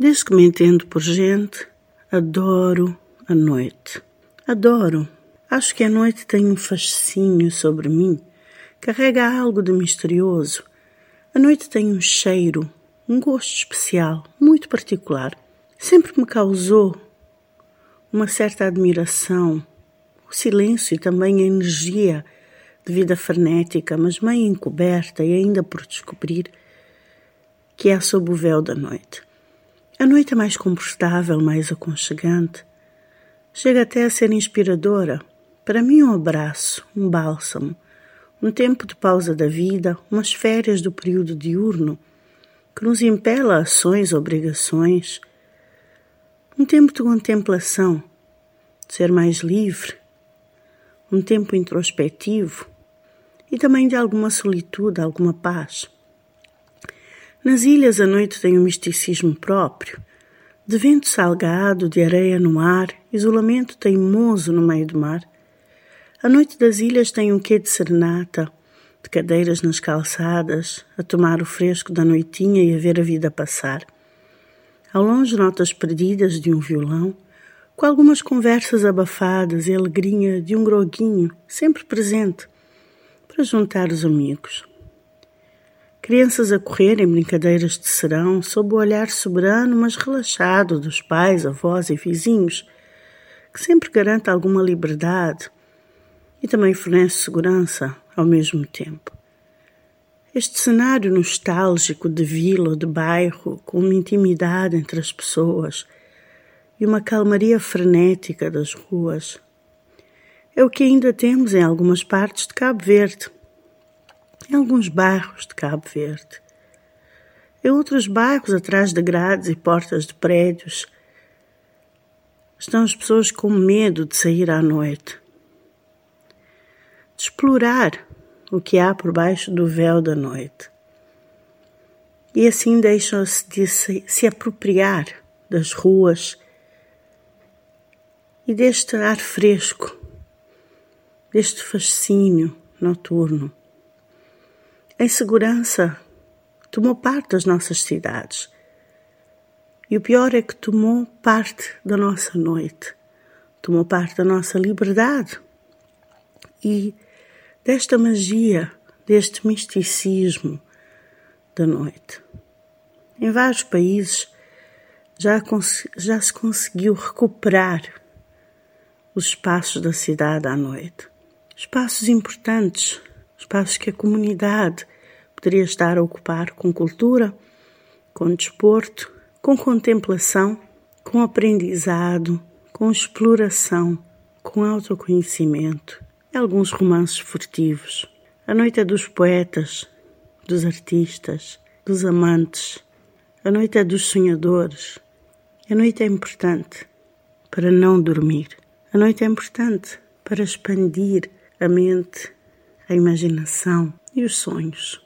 Desde que me entendo por gente, adoro a noite. Adoro. Acho que a noite tem um fascínio sobre mim. Carrega algo de misterioso. A noite tem um cheiro, um gosto especial, muito particular. Sempre me causou uma certa admiração, o silêncio e também a energia de vida frenética, mas meio encoberta e ainda por descobrir, que é sob o véu da noite. A noite é mais confortável, mais aconchegante. Chega até a ser inspiradora. Para mim, um abraço, um bálsamo, um tempo de pausa da vida, umas férias do período diurno que nos impela a ações, obrigações, um tempo de contemplação, de ser mais livre, um tempo introspectivo e também de alguma solitude, alguma paz. Nas ilhas a noite tem um misticismo próprio, de vento salgado, de areia no ar, isolamento teimoso no meio do mar. A noite das ilhas tem um quê de serenata, de cadeiras nas calçadas, a tomar o fresco da noitinha e a ver a vida passar. Ao longe, notas perdidas de um violão, com algumas conversas abafadas e alegria de um groguinho sempre presente para juntar os amigos. Crianças a correr em brincadeiras de serão, sob o olhar soberano, mas relaxado dos pais, avós e vizinhos, que sempre garante alguma liberdade e também fornece segurança ao mesmo tempo. Este cenário nostálgico de vila ou de bairro, com uma intimidade entre as pessoas, e uma calmaria frenética das ruas. É o que ainda temos em algumas partes de Cabo Verde, em alguns bairros de Cabo Verde. Em outros bairros, atrás de grades e portas de prédios, estão as pessoas com medo de sair à noite, de explorar o que há por baixo do véu da noite. E assim deixam-se de se, se apropriar das ruas e deste ar fresco, deste fascínio noturno. A insegurança tomou parte das nossas cidades. E o pior é que tomou parte da nossa noite, tomou parte da nossa liberdade e desta magia, deste misticismo da noite. Em vários países já, já se conseguiu recuperar os espaços da cidade à noite. Espaços importantes, espaços que a comunidade poderia estar a ocupar com cultura, com desporto, com contemplação, com aprendizado, com exploração, com autoconhecimento alguns romances furtivos. A noite é dos poetas, dos artistas, dos amantes. A noite é dos sonhadores. A noite é importante para não dormir. A noite é importante para expandir a mente, a imaginação e os sonhos.